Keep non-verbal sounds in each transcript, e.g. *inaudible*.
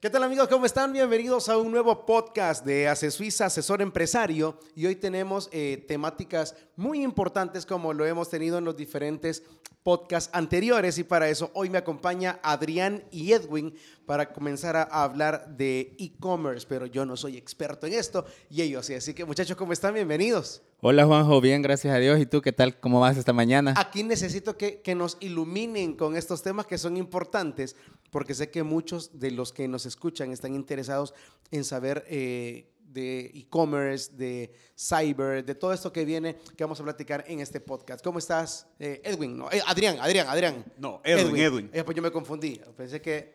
¿Qué tal amigos? ¿Cómo están? Bienvenidos a un nuevo podcast de Ace Suiza, asesor empresario. Y hoy tenemos eh, temáticas muy importantes como lo hemos tenido en los diferentes podcasts anteriores. Y para eso hoy me acompaña Adrián y Edwin para comenzar a hablar de e-commerce. Pero yo no soy experto en esto y ellos sí. Así que muchachos, ¿cómo están? Bienvenidos. Hola Juanjo, bien, gracias a Dios. ¿Y tú qué tal? ¿Cómo vas esta mañana? Aquí necesito que, que, nos iluminen con estos temas que son importantes, porque sé que muchos de los que nos escuchan están interesados en saber eh, de e-commerce, de cyber, de todo esto que viene, que vamos a platicar en este podcast. ¿Cómo estás, eh, Edwin? No, eh, Adrián, Adrián, Adrián. No, Edwin, Edwin. pues yo me confundí. Pensé que...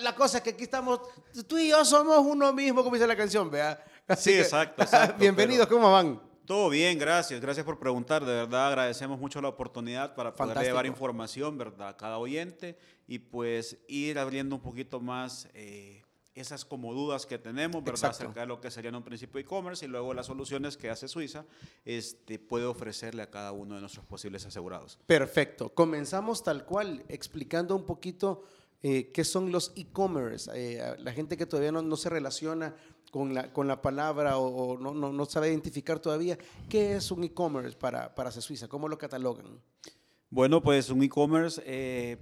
La cosa es que aquí estamos, tú y yo somos uno mismo, como dice la canción, vea. sí, exacto, exacto. *laughs* Bienvenidos, ¿cómo van? Todo bien, gracias. Gracias por preguntar. De verdad agradecemos mucho la oportunidad para poder llevar información, ¿verdad? A cada oyente y pues ir abriendo un poquito más eh, esas como dudas que tenemos, ¿verdad? Acerca de lo que sería en un principio e-commerce y luego las soluciones que hace Suiza este, puede ofrecerle a cada uno de nuestros posibles asegurados. Perfecto. Comenzamos tal cual, explicando un poquito eh, qué son los e-commerce. Eh, la gente que todavía no, no se relaciona con la, con la palabra o, no, no, no, sabe identificar todavía, ¿qué es un e-commerce para, para Suiza? ¿Cómo lo catalogan? Bueno, pues un e-commerce eh,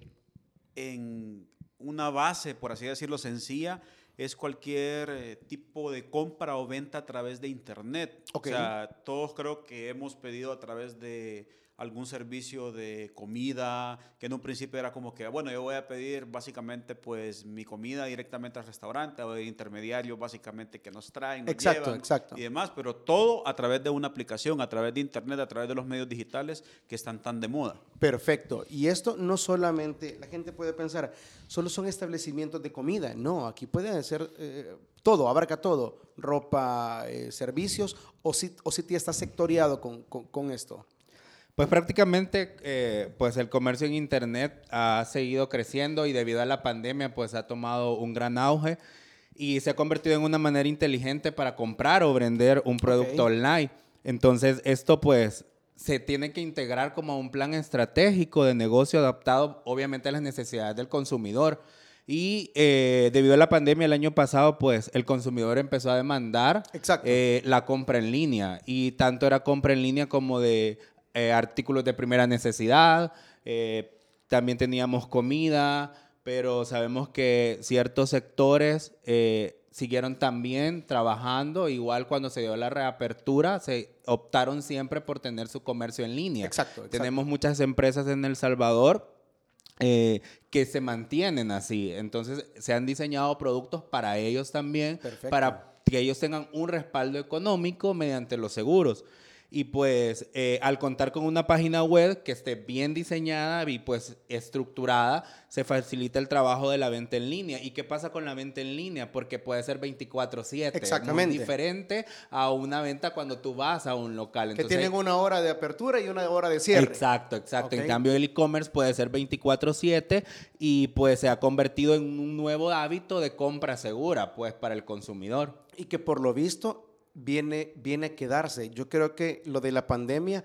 en una base, por así decirlo, sencilla, es cualquier eh, tipo de compra o venta a través de Internet. O sea, todos creo que hemos pedido a través de algún servicio de comida, que en un principio era como que, bueno, yo voy a pedir básicamente pues mi comida directamente al restaurante o de intermediarios básicamente que nos traen, nos exacto, exacto. y demás, pero todo a través de una aplicación, a través de internet, a través de los medios digitales que están tan de moda. Perfecto. Y esto no solamente, la gente puede pensar, solo son establecimientos de comida, no, aquí puede ser eh, todo, abarca todo, ropa, eh, servicios, o si, o si está sectoriado con, con, con esto. Pues prácticamente, eh, pues el comercio en internet ha seguido creciendo y debido a la pandemia, pues ha tomado un gran auge y se ha convertido en una manera inteligente para comprar o vender un producto online. Entonces, esto pues se tiene que integrar como un plan estratégico de negocio adaptado, obviamente, a las necesidades del consumidor. Y eh, debido a la pandemia el año pasado, pues el consumidor empezó a demandar eh, la compra en línea. Y tanto era compra en línea como de eh, artículos de primera necesidad, eh, también teníamos comida, pero sabemos que ciertos sectores eh, siguieron también trabajando, igual cuando se dio la reapertura, se optaron siempre por tener su comercio en línea. Exacto. Tenemos muchas empresas en El Salvador que se mantienen así. Entonces, se han diseñado productos para ellos también, para que ellos tengan un respaldo económico mediante los seguros. Y pues eh, al contar con una página web que esté bien diseñada y pues estructurada, se facilita el trabajo de la venta en línea. ¿Y qué pasa con la venta en línea? Porque puede ser 24/7. Exactamente. Muy diferente a una venta cuando tú vas a un local. Entonces, que tienen una hora de apertura y una hora de cierre. Exacto, exacto. En cambio el e-commerce puede ser 24/7 y pues se ha convertido en un nuevo hábito de compra segura pues para el consumidor. Y que por lo visto viene, viene a quedarse. Yo creo que lo de la pandemia,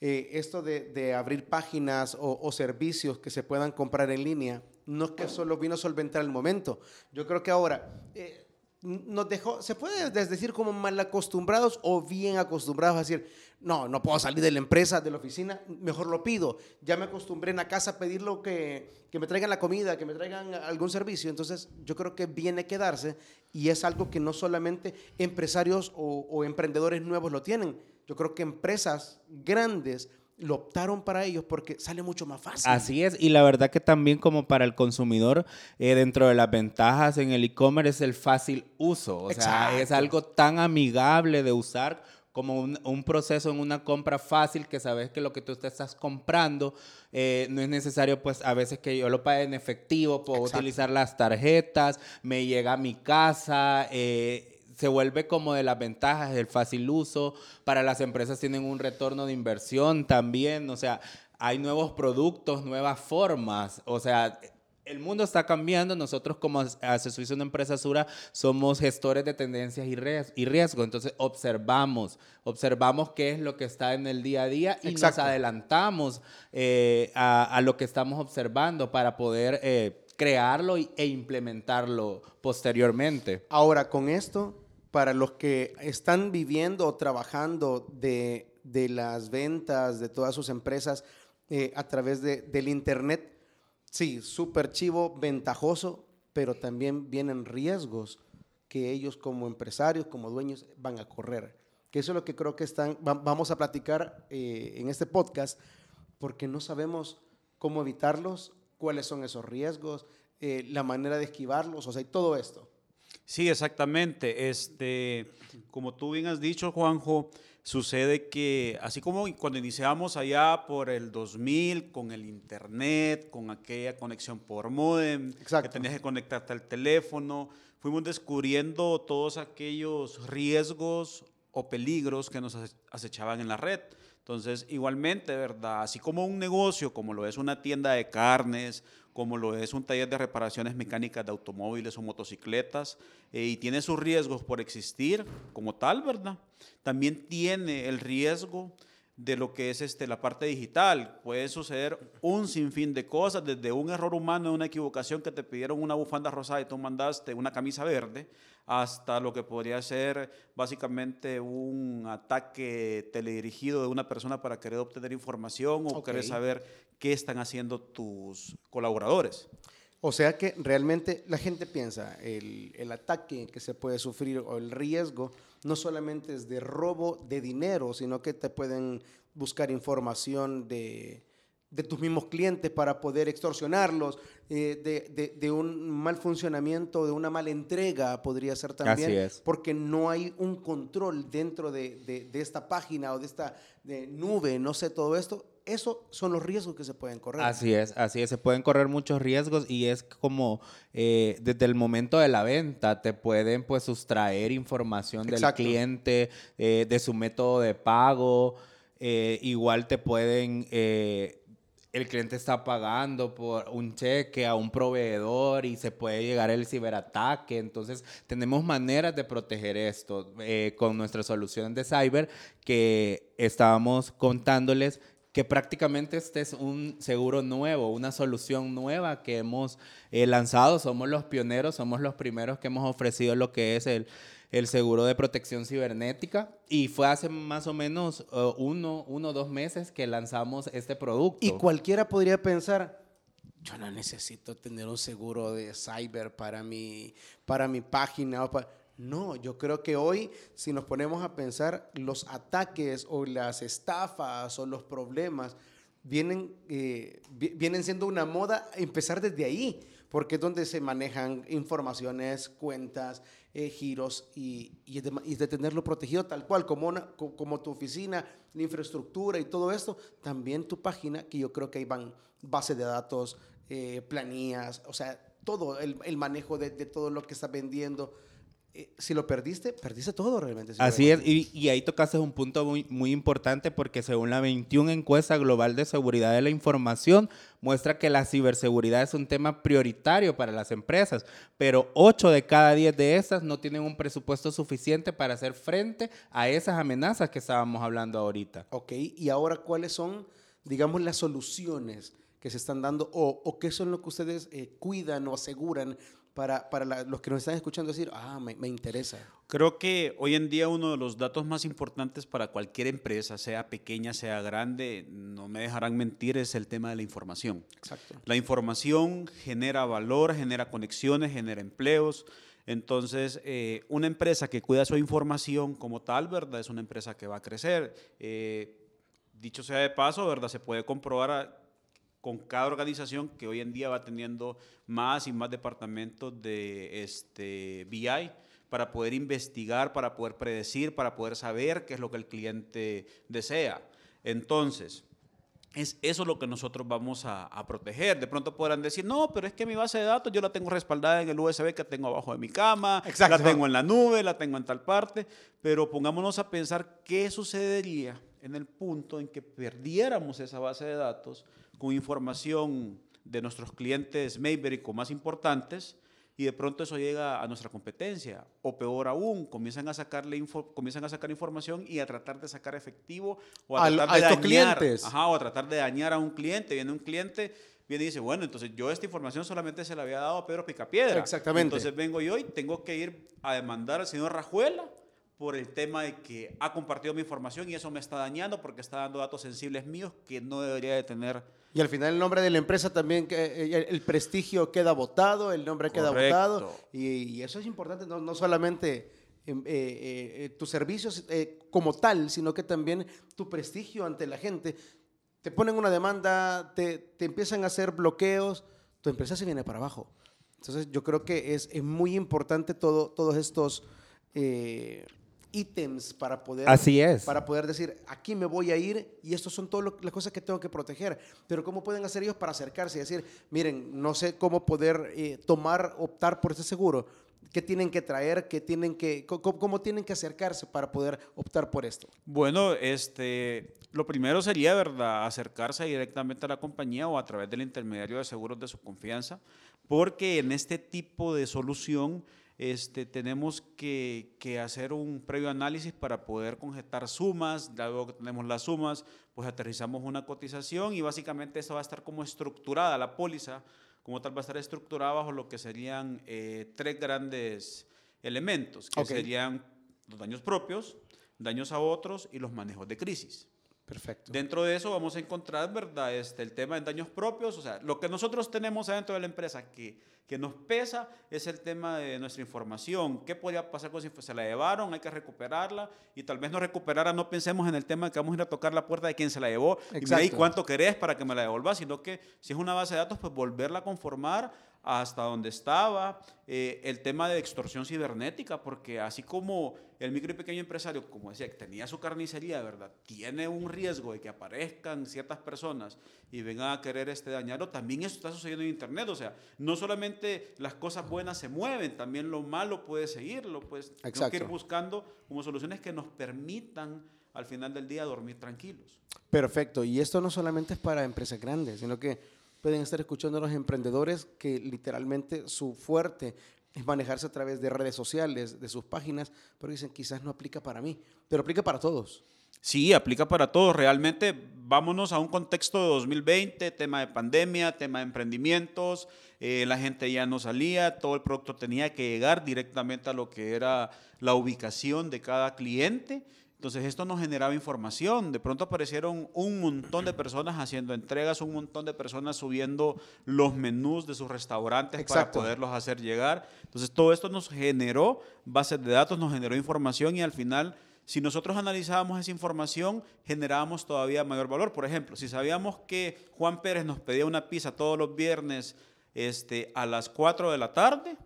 eh, esto de, abrir páginas o, servicios que se puedan comprar en línea, no es que solo vino a solventar el momento. Yo creo que ahora eh, nos dejó, se puede decir como mal acostumbrados o bien acostumbrados a decir, no, no puedo salir de la empresa, de la oficina, mejor lo pido. Ya me acostumbré en la casa a pedirlo que, que me traigan la comida, que me traigan algún servicio. Entonces, yo creo que viene a quedarse y es algo que no solamente empresarios o, o emprendedores nuevos lo tienen. Yo creo que empresas grandes lo optaron para ellos porque sale mucho más fácil. Así es, y la verdad que también como para el consumidor, eh, dentro de las ventajas en el e-commerce es el fácil uso, o sea, es algo tan amigable de usar como un, proceso en una compra fácil que sabes que lo que tú te estás comprando eh, no es necesario pues a veces que yo lo pague en efectivo, puedo utilizar las tarjetas, me llega a mi casa, eh, se vuelve como de las ventajas, el fácil uso, para las empresas tienen un retorno de inversión también, o sea, hay nuevos productos, nuevas formas, o sea, el mundo está cambiando. Nosotros como Asociación de Empresa Sura somos gestores de tendencias y riesgo. Entonces observamos, observamos qué es lo que está en el día a día y nos adelantamos eh, a, lo que estamos observando para poder... Eh, crearlo e implementarlo posteriormente. Ahora, con esto, para los que están viviendo o trabajando de, de las ventas de todas sus empresas eh, a través de, del Internet, sí, súper chivo, ventajoso, pero también vienen riesgos que ellos como empresarios, como dueños, van a correr. Que eso es lo que creo que están, vamos a platicar eh, en este podcast, porque no sabemos cómo evitarlos, cuáles son esos riesgos, eh, la manera de esquivarlos, o sea, y todo esto. Sí, exactamente. Este, como tú bien has dicho, Juanjo, sucede que así como cuando iniciamos allá por el 2000 con el internet, con aquella conexión por modem, que tenías que conectarte al teléfono, fuimos descubriendo todos aquellos riesgos o peligros que nos acechaban en la red. Entonces, igualmente, ¿verdad? Así como un negocio, como lo es una tienda de carnes, como lo es un taller de reparaciones mecánicas de automóviles o motocicletas, eh, y tiene sus riesgos por existir como tal, ¿verdad? También tiene el riesgo de lo que es este, la parte digital. Puede suceder un sinfín de cosas, desde un error humano, una equivocación que te pidieron una bufanda rosada y tú mandaste una camisa verde, hasta lo que podría ser básicamente un ataque teledirigido de una persona para querer obtener información o querer saber qué están haciendo tus colaboradores. O sea que realmente la gente piensa, el, el, ataque que se puede sufrir o el riesgo no solamente es de robo de dinero, sino que te pueden buscar información de, de tus mismos clientes para poder extorsionarlos, eh, de, de, un mal funcionamiento, de una mala entrega podría ser también, Así es. porque no hay un control dentro de, esta página o de esta nube, no sé, todo esto. Esos son los riesgos que se pueden correr. Así es, así es, se pueden correr muchos riesgos y es como eh, desde el momento de la venta te pueden pues sustraer información del cliente, eh, de su método de pago, igual te pueden el cliente está pagando por un cheque a un proveedor y se puede llegar el ciberataque. Entonces, tenemos maneras de proteger esto eh, con nuestra solución de cyber que estábamos contándoles que prácticamente este es un seguro nuevo, una solución nueva que hemos eh, lanzado. Somos los pioneros, somos los primeros que hemos ofrecido lo que es el el seguro de protección cibernética y fue hace más o menos uh, uno, o dos meses que lanzamos este producto. Y cualquiera podría pensar, yo no necesito tener un seguro de cyber para mi, para mi página. No, yo creo que hoy, si nos ponemos a pensar, los ataques o las estafas o los problemas vienen, eh, vienen siendo una moda, empezar desde ahí, porque es donde se manejan informaciones, cuentas, eh, giros y, y, de, tenerlo protegido tal cual, como, como tu oficina, la infraestructura y todo esto, también tu página, que yo creo que ahí van base de datos, eh, planillas, o sea, todo el, el manejo de, de, todo lo que está vendiendo si lo perdiste, perdiste todo realmente. Así es, y, y, ahí tocaste un punto muy, muy importante porque según la 21 encuesta global de seguridad de la información, muestra que la ciberseguridad es un tema prioritario para las empresas, pero 8 de cada 10 de esas no tienen un presupuesto suficiente para hacer frente a esas amenazas que estábamos hablando ahorita. Ok, y ahora cuáles son, digamos, las soluciones que se están dando o, o qué son lo que ustedes eh, cuidan o aseguran para, para los que nos están escuchando decir, ah, me, me, interesa? Creo que hoy en día uno de los datos más importantes para cualquier empresa, sea pequeña, sea grande, no me dejarán mentir, es el tema de la información. Exacto. La información genera valor, genera conexiones, genera empleos. Entonces, eh, una empresa que cuida su información como tal, ¿verdad? Es una empresa que va a crecer. Eh, dicho sea de paso, ¿verdad? Se puede comprobar con cada organización que hoy en día va teniendo más y más departamentos de este BI para poder investigar, para poder predecir, para poder saber qué es lo que el cliente desea. Entonces, es eso lo que nosotros vamos a, proteger. De pronto podrán decir, no, pero es que mi base de datos yo la tengo respaldada en el USB que tengo abajo de mi cama, la tengo en la nube, la tengo en tal parte, pero pongámonos a pensar qué sucedería en el punto en que perdiéramos esa base de datos con información de nuestros clientes Mayberry más importantes y de pronto eso llega a nuestra competencia o peor aún comienzan a sacarle comienzan a sacar información y a tratar de sacar efectivo o a, tratar de dañar clientes. o a tratar de dañar a un cliente viene un cliente viene y dice, bueno, entonces yo esta información solamente se la había dado a Pedro Picapiedra. Exactamente. Entonces vengo yo y tengo que ir a demandar al señor Rajuela por el tema de que ha compartido mi información y eso me está dañando porque está dando datos sensibles míos que no debería de tener. Y al final el nombre de la empresa también, eh, el prestigio queda votado, el nombre queda votado. Y, eso es importante, no, no solamente em, eh, eh, tus servicios como tal, sino que también tu prestigio ante la gente. Te ponen una demanda, te, te empiezan a hacer bloqueos, tu empresa se viene para abajo. Entonces yo creo que es, es muy importante todo, todos estos ítems para poder, Así es. para poder decir, aquí me voy a ir y estas son todas las cosas que tengo que proteger. Pero ¿cómo pueden hacer ellos para acercarse y decir, miren, no sé cómo poder eh, tomar, optar por ese seguro? ¿Qué tienen que traer? ¿Qué tienen que, cómo, tienen que acercarse para poder optar por esto? Bueno, este, lo primero sería, ¿verdad?, acercarse directamente a la compañía o a través del intermediario de seguros de su confianza, porque en este tipo de solución este, tenemos que, hacer un previo análisis para poder conjetar sumas, luego que tenemos las sumas, pues aterrizamos una cotización y básicamente eso va a estar como estructurada, la póliza como tal va a estar estructurada bajo lo que serían eh, tres grandes elementos, que serían los daños propios, daños a otros y los manejos de crisis. Perfecto. Dentro de eso vamos a encontrar, ¿verdad? Este, el tema de daños propios, o sea, lo que nosotros tenemos adentro de la empresa que que nos pesa es el tema de nuestra información. ¿Qué podría pasar con si se la llevaron? Hay que recuperarla y tal vez no recuperarla, no pensemos en el tema de que vamos a ir a tocar la puerta de quien se la llevó y me cuánto querés para que me la devuelva, sino que si es una base de datos, pues volverla a conformar hasta donde estaba, eh, el tema de extorsión cibernética, porque así como el micro y pequeño empresario, como decía, que tenía su carnicería, ¿verdad? Tiene un riesgo de que aparezcan ciertas personas y vengan a querer este dañarlo, también eso está sucediendo en Internet, o sea, no solamente las cosas buenas se mueven, también lo malo puede seguirlo, pues tenemos que ir buscando como soluciones que nos permitan al final del día dormir tranquilos. Perfecto, y esto no solamente es para empresas grandes, sino que pueden estar escuchando a los emprendedores que literalmente su fuerte es manejarse a través de redes sociales, de sus páginas, pero dicen quizás no aplica para mí, pero aplica para todos. Sí, aplica para todos. Realmente vámonos a un contexto de 2020, tema de pandemia, tema de emprendimientos, eh, la gente ya no salía, todo el producto tenía que llegar directamente a lo que era la ubicación de cada cliente. Entonces esto nos generaba información. De pronto aparecieron un montón de personas haciendo entregas, un montón de personas subiendo los menús de sus restaurantes para poderlos hacer llegar. Entonces todo esto nos generó bases de datos, nos generó información y al final, si nosotros analizábamos esa información, generábamos todavía mayor valor. Por ejemplo, si sabíamos que Juan Pérez nos pedía una pizza todos los viernes este, a las 4 de la tarde,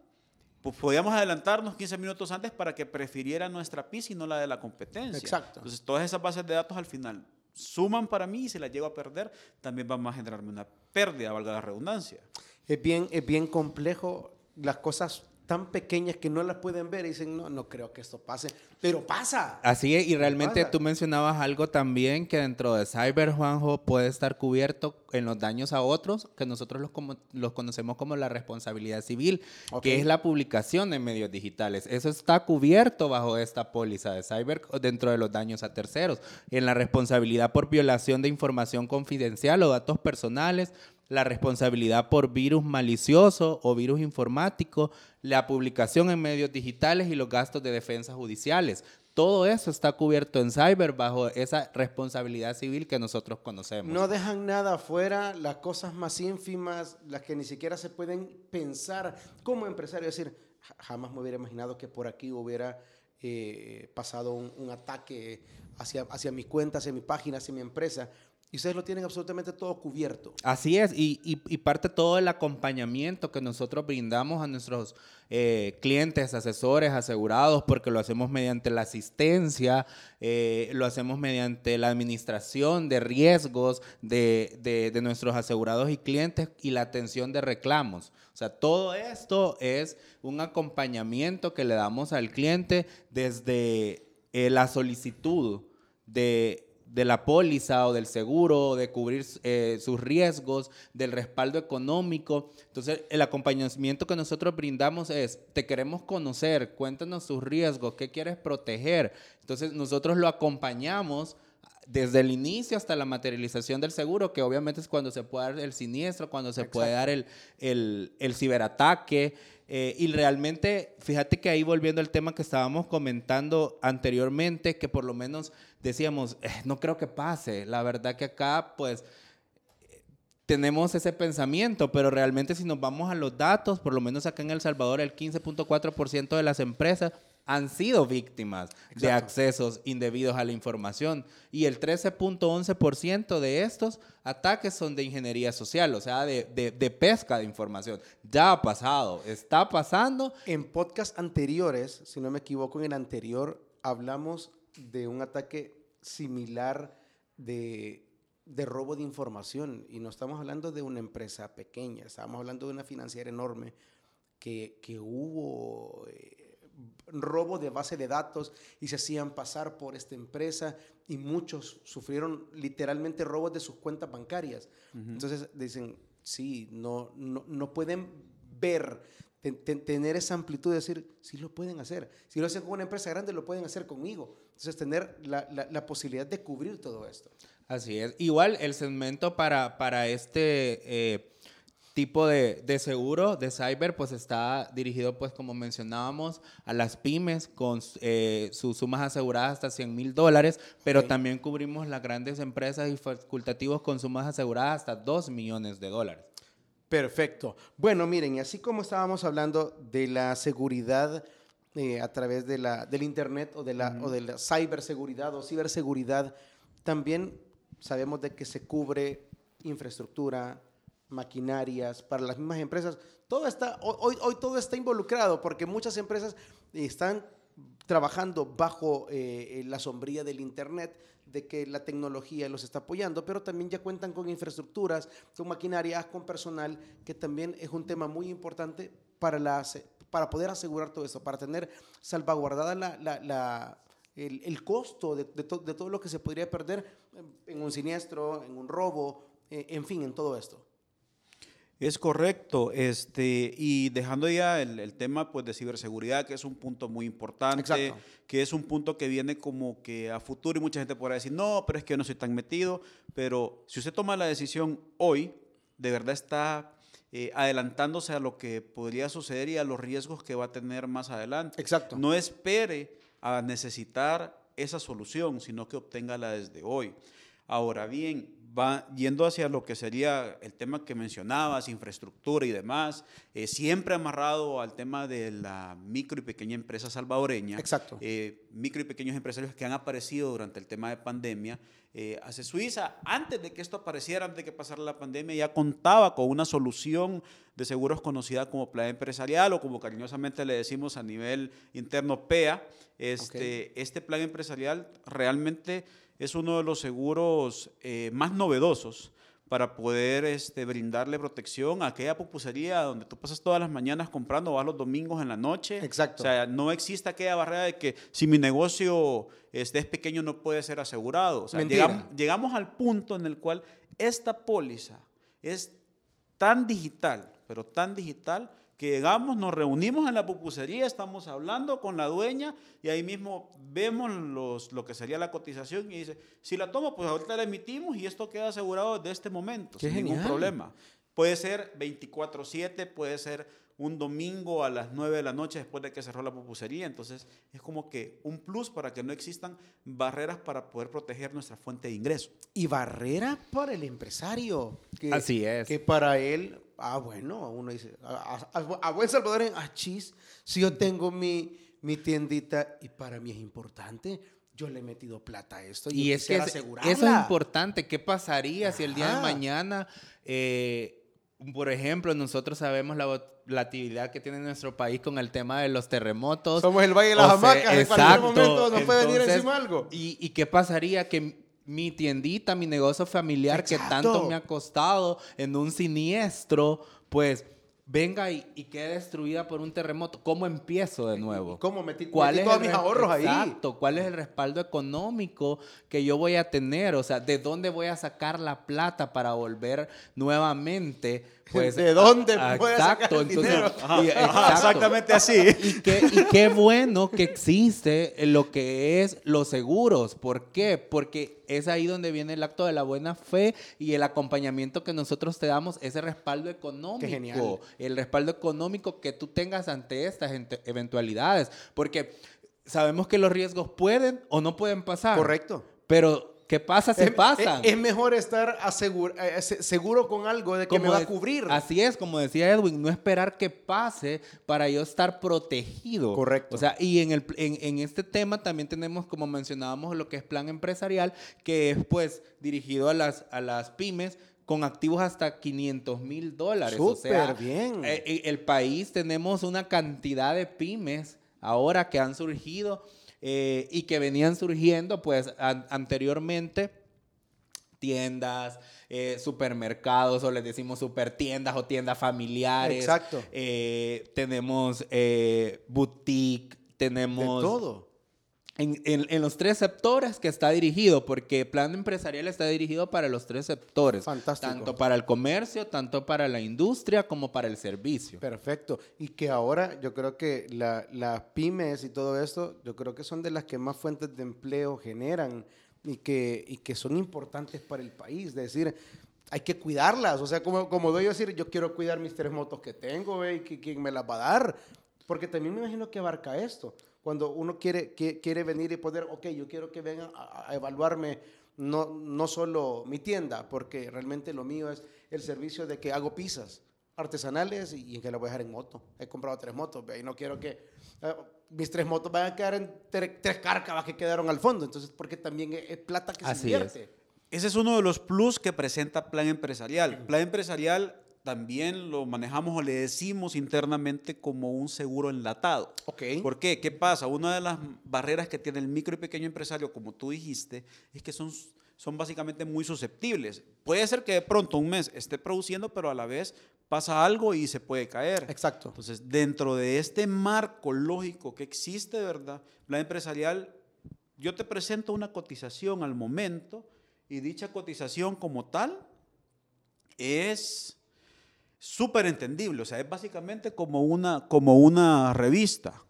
pues podíamos adelantarnos 15 minutos antes para que prefiriera nuestra pizza y no la de la competencia. Exacto. Entonces, todas esas bases de datos al final suman para mí y si las llego a perder, también van a generarme una pérdida, valga la redundancia. Es bien, es bien complejo las cosas tan pequeñas que no las pueden ver y dicen, no, no creo que esto pase, pero pasa. Así es, y realmente tú mencionabas algo también que dentro de Cyber, Juanjo, puede estar cubierto en los daños a otros, que nosotros los, como, los conocemos como la responsabilidad civil, que es la publicación en medios digitales. Eso está cubierto bajo esta póliza de Cyber dentro de los daños a terceros, en la responsabilidad por violación de información confidencial o datos personales, la responsabilidad por virus malicioso o virus informático, la publicación en medios digitales y los gastos de defensa judiciales. Todo eso está cubierto en cyber bajo esa responsabilidad civil que nosotros conocemos. No dejan nada afuera, las cosas más ínfimas, las que ni siquiera se pueden pensar como empresario. Es decir, jamás me hubiera imaginado que por aquí hubiera eh, pasado un, ataque hacia, hacia mi cuenta, hacia mi página, hacia mi empresa. Y ustedes lo tienen absolutamente todo cubierto. Así es, y, y, parte todo el acompañamiento que nosotros brindamos a nuestros eh, clientes, asesores, asegurados, porque lo hacemos mediante la asistencia, eh, lo hacemos mediante la administración de riesgos de, de, de, nuestros asegurados y clientes y la atención de reclamos. O sea, todo esto es un acompañamiento que le damos al cliente desde eh, la solicitud de de la póliza o del seguro, de cubrir eh, sus riesgos, del respaldo económico. Entonces, el acompañamiento que nosotros brindamos es, te queremos conocer, cuéntanos sus riesgos, qué quieres proteger. Entonces, nosotros lo acompañamos desde el inicio hasta la materialización del seguro, que obviamente es cuando se puede dar el siniestro, cuando se puede dar el, el, ciberataque. Eh, y realmente, fíjate que ahí volviendo al tema que estábamos comentando anteriormente, que por lo menos decíamos, eh, no creo que pase. La verdad que acá, pues, tenemos ese pensamiento, pero realmente si nos vamos a los datos, por lo menos acá en El Salvador, el 15.4% de las empresas han sido víctimas de accesos indebidos a la información y el 13.11% de estos ataques son de ingeniería social, o sea, de, de, pesca de información. Ya ha pasado, está pasando. En podcast anteriores, si no me equivoco, en el anterior hablamos de un ataque similar de, de robo de información y no estamos hablando de una empresa pequeña, estamos hablando de una financiera enorme que, que hubo... Eh, robo de base de datos y se hacían pasar por esta empresa y muchos sufrieron literalmente robos de sus cuentas bancarias. Entonces dicen, sí, no, no, pueden ver, tener esa amplitud de decir, sí lo pueden hacer. Si lo hacen con una empresa grande, lo pueden hacer conmigo. Entonces tener la, posibilidad de cubrir todo esto. Así es. Igual el segmento para, para este... Eh, tipo de, de, seguro de cyber pues está dirigido pues como mencionábamos a las pymes con eh, sus sumas aseguradas hasta 100 mil dólares, pero también cubrimos las grandes empresas y facultativos con sumas aseguradas hasta 2 millones de dólares. Perfecto. Bueno, miren, y así como estábamos hablando de la seguridad eh, a través de la, del Internet o de la, o de la ciberseguridad o ciberseguridad, también sabemos de que se cubre infraestructura, maquinarias, para las mismas empresas. Todo está, hoy, hoy todo está involucrado porque muchas empresas están trabajando bajo eh, la sombría del Internet, de que la tecnología los está apoyando, pero también ya cuentan con infraestructuras, con maquinarias, con personal, que también es un tema muy importante para, la, para poder asegurar todo eso, para tener salvaguardada la, la, el, costo de, todo lo que se podría perder en un siniestro, en un robo, eh, en fin, en todo esto. Es correcto, este, y dejando ya el, tema pues, de ciberseguridad, que es un punto muy importante, que es un punto que viene como que a futuro y mucha gente podrá decir, no, pero es que yo no soy tan metido, pero si usted toma la decisión hoy, de verdad está eh, adelantándose a lo que podría suceder y a los riesgos que va a tener más adelante. Exacto. No espere a necesitar esa solución, sino que obténgala desde hoy. Ahora bien, va yendo hacia lo que sería el tema que mencionabas, infraestructura y demás, eh, siempre amarrado al tema de la micro y pequeña empresa salvadoreña. Exacto. Eh, micro y pequeños empresarios que han aparecido durante el tema de pandemia. Eh, hace Suiza, antes de que esto apareciera, antes de que pasara la pandemia, ya contaba con una solución de seguros conocida como plan empresarial o como cariñosamente le decimos a nivel interno PEA. Este, este plan empresarial realmente es uno de los seguros eh, más novedosos para poder este, brindarle protección a aquella pupusería donde tú pasas todas las mañanas comprando o vas los domingos en la noche. Exacto. O sea, no existe aquella barrera de que si mi negocio este, es pequeño no puede ser asegurado. O sea, llegamos, llegamos al punto en el cual esta póliza es tan digital, pero tan digital que llegamos, nos reunimos en la pupusería, estamos hablando con la dueña y ahí mismo vemos los, lo que sería la cotización y dice, si la tomo, pues ahorita la emitimos y esto queda asegurado desde este momento, sin ningún problema. Puede ser 24/7, puede ser un domingo a las 9 de la noche después de que cerró la pupusería. Entonces es como que un plus para que no existan barreras para poder proteger nuestra fuente de ingreso. Y barrera para el empresario. Que, Así es. Que para él ah, bueno, uno dice, a, buen Salvador en achis, si yo tengo mi, mi tiendita y para mí es importante, yo le he metido plata a esto y, es que eso es importante. ¿Qué pasaría si el día de mañana, eh, por ejemplo, nosotros sabemos la volatilidad que tiene nuestro país con el tema de los terremotos? Somos el Valle de las Hamacas, en cualquier momento nos puede venir encima algo. ¿Y, ¿Y qué pasaría que mi tiendita, mi negocio familiar que tanto me ha costado en un siniestro, pues venga y, quede destruida por un terremoto. ¿Cómo empiezo de nuevo? ¿Cómo metí, ¿Cuál es todos mis ahorros ahí? Exacto. ¿Cuál es el respaldo económico que yo voy a tener? O sea, ¿de dónde voy a sacar la plata para volver nuevamente? *laughs* Pues, ¿De dónde voy a sacar el dinero? exactamente así. Y qué, y qué bueno que existe lo que es los seguros. ¿Por qué? Porque es ahí donde viene el acto de la buena fe y el acompañamiento que nosotros te damos, ese respaldo económico. genial. El respaldo económico que tú tengas ante estas eventualidades. Porque sabemos que los riesgos pueden o no pueden pasar. Correcto. Pero, ¿qué pasa si es, pasan? es- es mejor estar asegur- eh, se- seguro con algo de que me va a cubrir. Así es, como decía Edwin, no esperar que pase para yo estar protegido. Correcto. O sea, y en, el, en, en este tema también tenemos, como mencionábamos, lo que es plan empresarial, que es pues dirigido a las, a las pymes con activos hasta 500 mil dólares. o sea, Súper bien. eh, el país tenemos una cantidad de pymes ahora que han surgido eh, y que venían surgiendo pues an- anteriormente tiendas, eh, supermercados o les decimos supertiendas o tiendas familiares. Exacto. Eh, tenemos eh, boutique, de tenemos... todo. En, en- en los tres sectores que está dirigido, porque plan empresarial está dirigido para los tres sectores. Fantástico. Tanto para el comercio, tanto para la industria, como para el servicio. Perfecto. Y que ahora yo creo que la- las pymes y todo esto, yo creo que son de las que más fuentes de empleo generan y que, y que son importantes para el país. Es decir, hay que cuidarlas. O sea, como, como doy a decir, yo quiero cuidar mis tres motos que tengo, ve, y que, quién me las va a dar. Porque también me imagino que abarca esto. Cuando uno quiere, que- quiere venir y poder, ok, yo quiero que vengan a, a evaluarme no, no solo mi tienda, porque realmente lo mío es el servicio de que hago pizzas artesanales y, y que las voy a dejar en moto. He comprado tres motos y no quiero que eh, mis tres motos vayan a quedar en tre- tres cárcavas que quedaron al fondo. Entonces, porque también es, es plata que Así se invierte. Ese es uno de los plus que presenta Plan Empresarial. Plan Empresarial también lo manejamos o le decimos internamente como un seguro enlatado. Ok. ¿Por qué? ¿Qué pasa? Una de las barreras que tiene el micro y pequeño empresario, como tú dijiste, es que son, son básicamente muy susceptibles. Puede ser que de pronto un mes esté produciendo, pero a la vez pasa algo y se puede caer. Exacto. Entonces, dentro de este marco lógico que existe, ¿verdad? Plan empresarial, yo te presento una cotización al momento y dicha cotización como tal es súper entendible, o sea, es básicamente como una, como una revista.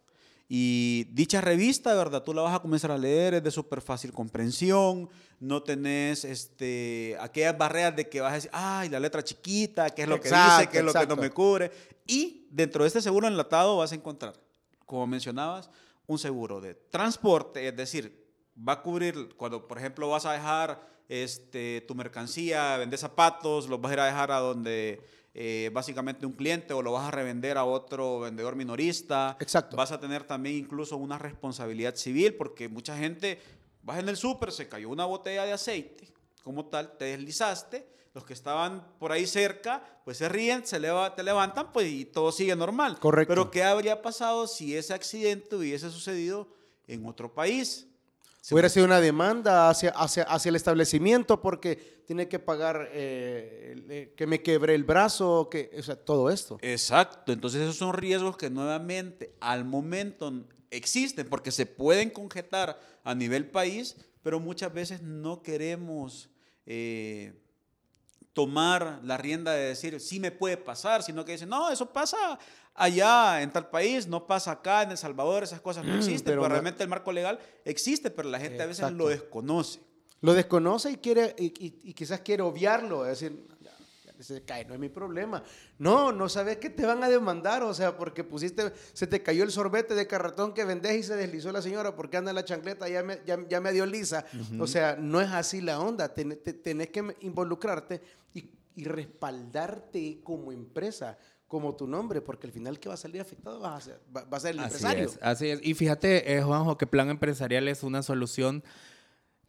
Y dicha revista, ¿verdad? Tú la vas a comenzar a leer, es de súper fácil comprensión, no tenés este, aquellas barreras de que vas a decir, ay, la letra chiquita, qué es lo que dice, Exacto, qué es lo que exacto. no me cubre. Y dentro de este seguro enlatado vas a encontrar, como mencionabas, un seguro de transporte, es decir, va a cubrir cuando, por ejemplo, vas a dejar este, tu mercancía, vender zapatos, los vas a ir a dejar a donde eh, básicamente un cliente o lo vas a revender a otro vendedor minorista. Exacto. Vas a tener también incluso una responsabilidad civil porque mucha gente, vas en el súper, se cayó una botella de aceite, como tal, te deslizaste, los que estaban por ahí cerca, pues se ríen, se leva- te levantan, pues y todo sigue normal. Correcto. Pero ¿qué habría pasado si ese accidente hubiese sucedido en otro país? Se Hubiera sido una demanda hacia, hacia, hacia el establecimiento porque tiene que pagar eh, eh, que me quebré el brazo, que, o sea, todo esto. Exacto, entonces esos son riesgos que nuevamente al momento existen porque se pueden conjetar a nivel país, pero muchas veces no queremos eh, tomar la rienda de decir, sí me puede pasar, sino que dicen, no, eso pasa allá en tal país, no pasa acá en El Salvador, esas cosas no existen, pero pero, realmente el marco legal existe, pero la gente a veces lo desconoce. Lo desconoce y quiere y, y- y quizás quiere obviarlo, es decir, se cae, no es mi problema. No, no sabes que te van a demandar, o sea, porque pusiste, se te cayó el sorbete de carretón que vendés y se deslizó la señora porque anda en la chancleta, ya me, ya, ya me dio lisa. O sea, no es así la onda, Ten- te- tenés que involucrarte y, y respaldarte como empresa, como tu nombre, porque al final que va a salir afectado va a ser, va, va a ser el Así empresario. es, así es. Y fíjate, eh, Juanjo, que plan empresarial es una solución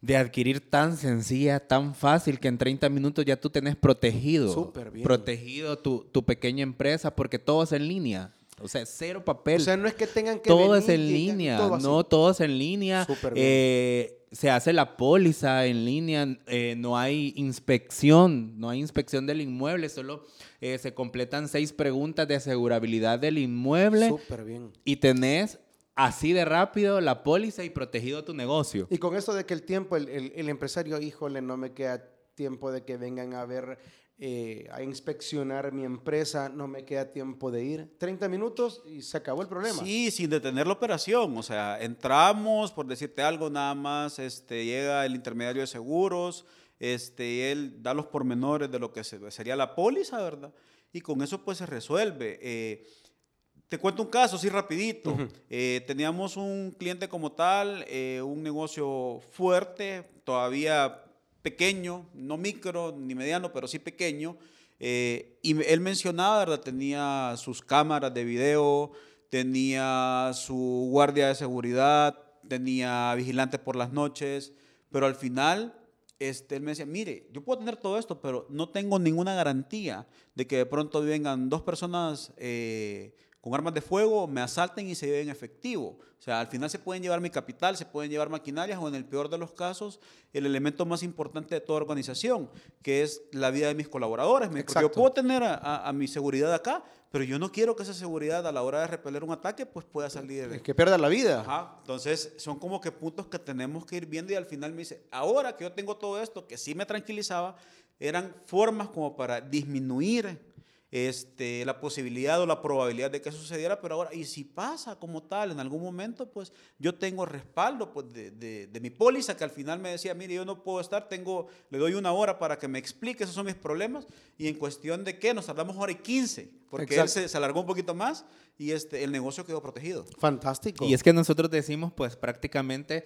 de adquirir tan sencilla, tan fácil, que en 30 minutos ya tú tenés protegido. Súper bien. Protegido tu, tu pequeña empresa, porque todo es en línea. O sea, cero papel. O sea, no es que tengan que todo es venir en y- línea, todo no, todo es en línea. Súper bien. Eh, se hace la póliza en línea, eh, no hay inspección, no hay inspección del inmueble, solo eh, se completan seis preguntas de asegurabilidad del inmueble Súper bien. y tenés así de rápido la póliza y protegido tu negocio. Y con esto de que el tiempo, el, el- el empresario, híjole, no me queda tiempo de que vengan a ver eh, a inspeccionar mi empresa, no me queda tiempo de ir. 30 minutos y se acabó el problema. Sí, sin detener la operación. O sea, entramos, por decirte algo, nada más este, llega el intermediario de seguros, este, él da los pormenores de lo que sería la póliza, ¿verdad? Y con eso pues se resuelve. Eh, te cuento un caso, así rapidito. Eh, teníamos un cliente como tal, un negocio fuerte, todavía pequeño, no micro ni mediano, pero sí pequeño. Eh, y él mencionaba, ¿verdad? Tenía sus cámaras de video, tenía su guardia de seguridad, tenía vigilantes por las noches, pero al final este, él me decía, mire, yo puedo tener todo esto, pero no tengo ninguna garantía de que de pronto vengan dos personas eh, con armas de fuego, me asalten y se lleven efectivo. O sea, al final se pueden llevar mi capital, se pueden llevar maquinarias o en el peor de los casos, el elemento más importante de toda organización, que es la vida de mis colaboradores. Porque yo puedo tener a, mi seguridad acá, pero yo no quiero que esa seguridad a la hora de repeler un ataque pues pueda salir. Es que pierda la vida. Ajá. Entonces son como que puntos que tenemos que ir viendo y al final me dice, ahora que yo tengo todo esto, que sí me tranquilizaba, eran formas como para disminuir este, la posibilidad o la probabilidad de que sucediera, pero ahora, y si pasa como tal en algún momento, pues yo tengo respaldo pues, de, de, mi póliza que al final me decía, mire, yo no puedo estar, tengo, le doy una hora para que me explique, esos son mis problemas, y en cuestión de qué, nos tardamos hora y 15, porque él se, se, alargó un poquito más y este, el negocio quedó protegido. Fantástico. Y es que nosotros decimos, pues prácticamente,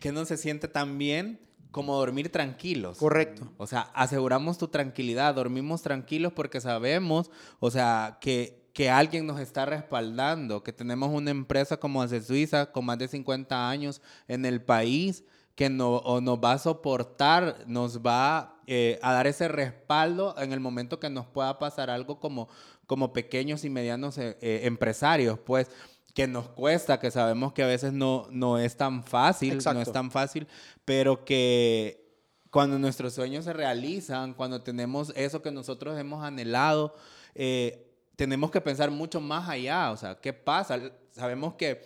que no se siente tan bien como dormir tranquilos. Correcto. O sea, aseguramos tu tranquilidad, dormimos tranquilos porque sabemos, o sea, que, que alguien nos está respaldando, que tenemos una empresa como Hace Suiza con más de 50 años en el país que no, nos va a soportar, nos va eh, a dar ese respaldo en el momento que nos pueda pasar algo como, como pequeños y medianos eh, eh, empresarios. Pues que nos cuesta, que sabemos que a veces no, no es tan fácil, no es tan fácil, pero que cuando nuestros sueños se realizan, cuando tenemos eso que nosotros hemos anhelado, eh, tenemos que pensar mucho más allá, o sea, ¿qué pasa? Sabemos que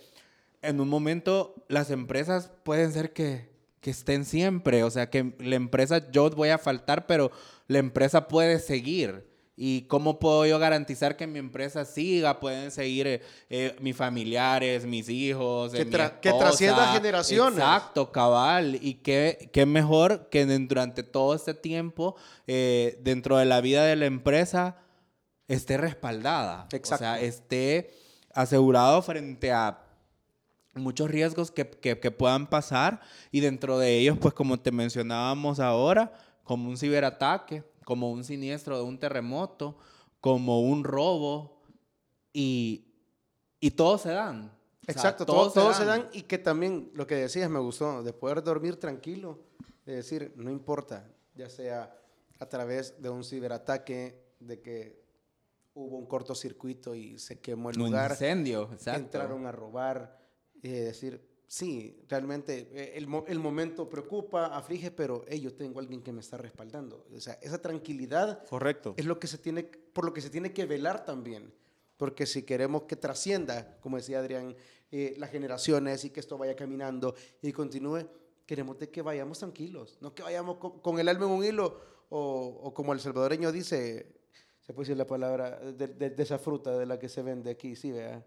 en un momento las empresas pueden ser que, que estén siempre, o sea, que la empresa, yo voy a faltar, pero la empresa puede seguir. ¿Y cómo puedo yo garantizar que mi empresa siga? Pueden seguir eh, eh, mis familiares, mis hijos, que, que trascienda generaciones. Exacto, cabal. Y qué, qué mejor que durante todo este tiempo, eh, dentro de la vida de la empresa, esté respaldada. Exacto. O sea, esté asegurado frente a muchos riesgos que, que, que puedan pasar y dentro de ellos, pues como te mencionábamos ahora, como un ciberataque, como un siniestro de un terremoto, como un robo, y, y todos se dan. Exacto, todos, todos, se, dan. y que también lo que decías me gustó, de poder dormir tranquilo, de decir, no importa, ya sea a través de un ciberataque, de que hubo un cortocircuito y se quemó el lugar. Un incendio, exacto. Entraron a robar, y decir, sí, realmente eh, el, el, momento preocupa, aflige, pero hey, yo tengo alguien que me está respaldando. O sea, esa tranquilidad Correcto. es lo que se tiene, por lo que se tiene que velar también. Porque si queremos que trascienda, como decía Adrián, eh, las generaciones y que esto vaya caminando y continúe, queremos de que vayamos tranquilos, no que vayamos con, el alma en un hilo o, o, como el salvadoreño dice, se puede decir la palabra, de, de, de, esa fruta de la que se vende aquí, sí, vea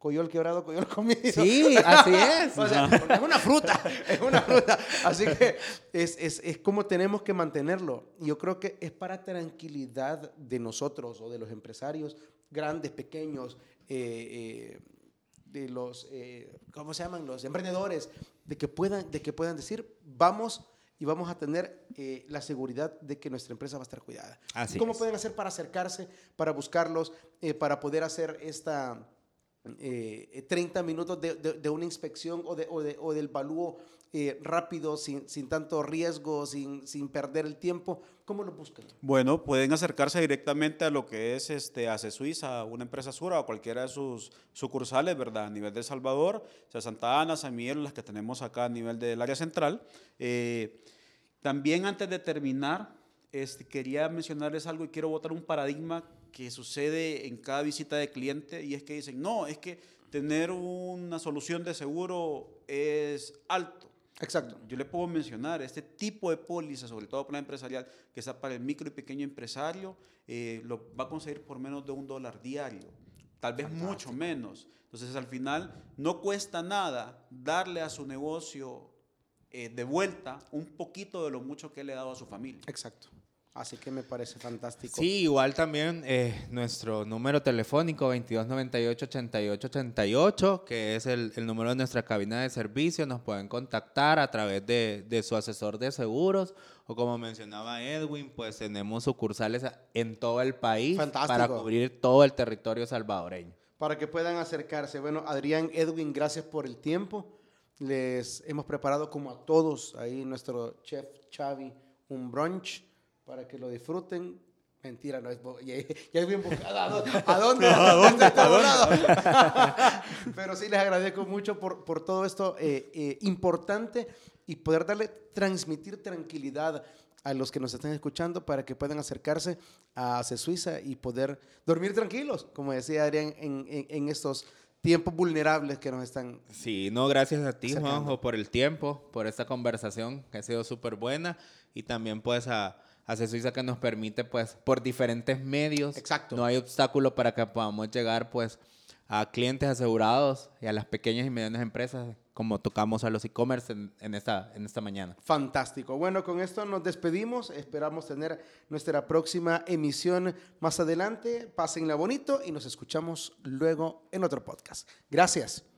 coyol quebrado, coyol *laughs* comido. Sí, así es. *laughs* o sea, es una fruta, *laughs* es una fruta. Así que es, es, es, como tenemos que mantenerlo. Y yo creo que es para tranquilidad de nosotros o de los empresarios, grandes, pequeños, eh, eh, de los, eh, ¿cómo se llaman? Los emprendedores, de que puedan, de que puedan decir, vamos y vamos a tener la seguridad de que nuestra empresa va a estar cuidada. Así ¿Cómo pueden hacer para acercarse, para buscarlos, para poder hacer esta eh, 30 minutos de, de, una inspección o, de, o, de, o del valúo eh, rápido, sin, sin, tanto riesgo, sin, sin, perder el tiempo, ¿cómo lo buscan? Bueno, pueden acercarse directamente a lo que es este, ACE Suiza, una empresa Sura o cualquiera de sus sucursales, ¿verdad? A nivel de Salvador, sea Santa Ana, San Miguel, las que tenemos acá a nivel del área central. Eh, también antes de terminar, este, quería mencionarles algo y quiero botar un paradigma que sucede en cada visita de cliente y es que dicen, no, es que tener una solución de seguro es alto. Exacto. Yo le puedo mencionar este tipo de póliza, sobre todo para la empresarial, que está para el micro y pequeño empresario, eh, lo va a conseguir por menos de un dólar diario, tal vez mucho menos. Entonces, al final, no cuesta nada darle a su negocio eh, de vuelta un poquito de lo mucho que le ha dado a su familia. Exacto. Así que me parece fantástico. Sí, igual también eh, nuestro número telefónico 2298-8888, que es el, el, número de nuestra cabina de servicio, nos pueden contactar a través de, de, su asesor de seguros o como mencionaba Edwin, pues tenemos sucursales en todo el país Fantástico. para cubrir todo el territorio salvadoreño. Para que puedan acercarse. Bueno, Adrián, Edwin, gracias por el tiempo. Les hemos preparado como a todos ahí nuestro chef Xavi un brunch para que lo disfruten. Mentira, no es ya, ya es bien buscada. *laughs* ¿A dónde? ¿A dónde? ¿A dónde? *laughs* *laughs* Pero sí les agradezco mucho por, por todo esto eh, eh, importante y poder darle, transmitir tranquilidad a los que nos están escuchando para que puedan acercarse a C Suiza y poder dormir tranquilos, como decía Adrián, en, en, en estos tiempos vulnerables que nos están. Sí, no, gracias a ti, Juanjo, por el tiempo, por esta conversación que ha sido súper buena y también pues a a Suiza que nos permite, pues, por diferentes medios. Exacto. No hay obstáculo para que podamos llegar, pues, a clientes asegurados y a las pequeñas y medianas empresas, como tocamos a los e-commerce en, en, esta, en esta mañana. Fantástico. Bueno, con esto nos despedimos. Esperamos tener nuestra próxima emisión más adelante. Pásenla bonito y nos escuchamos luego en otro podcast. Gracias.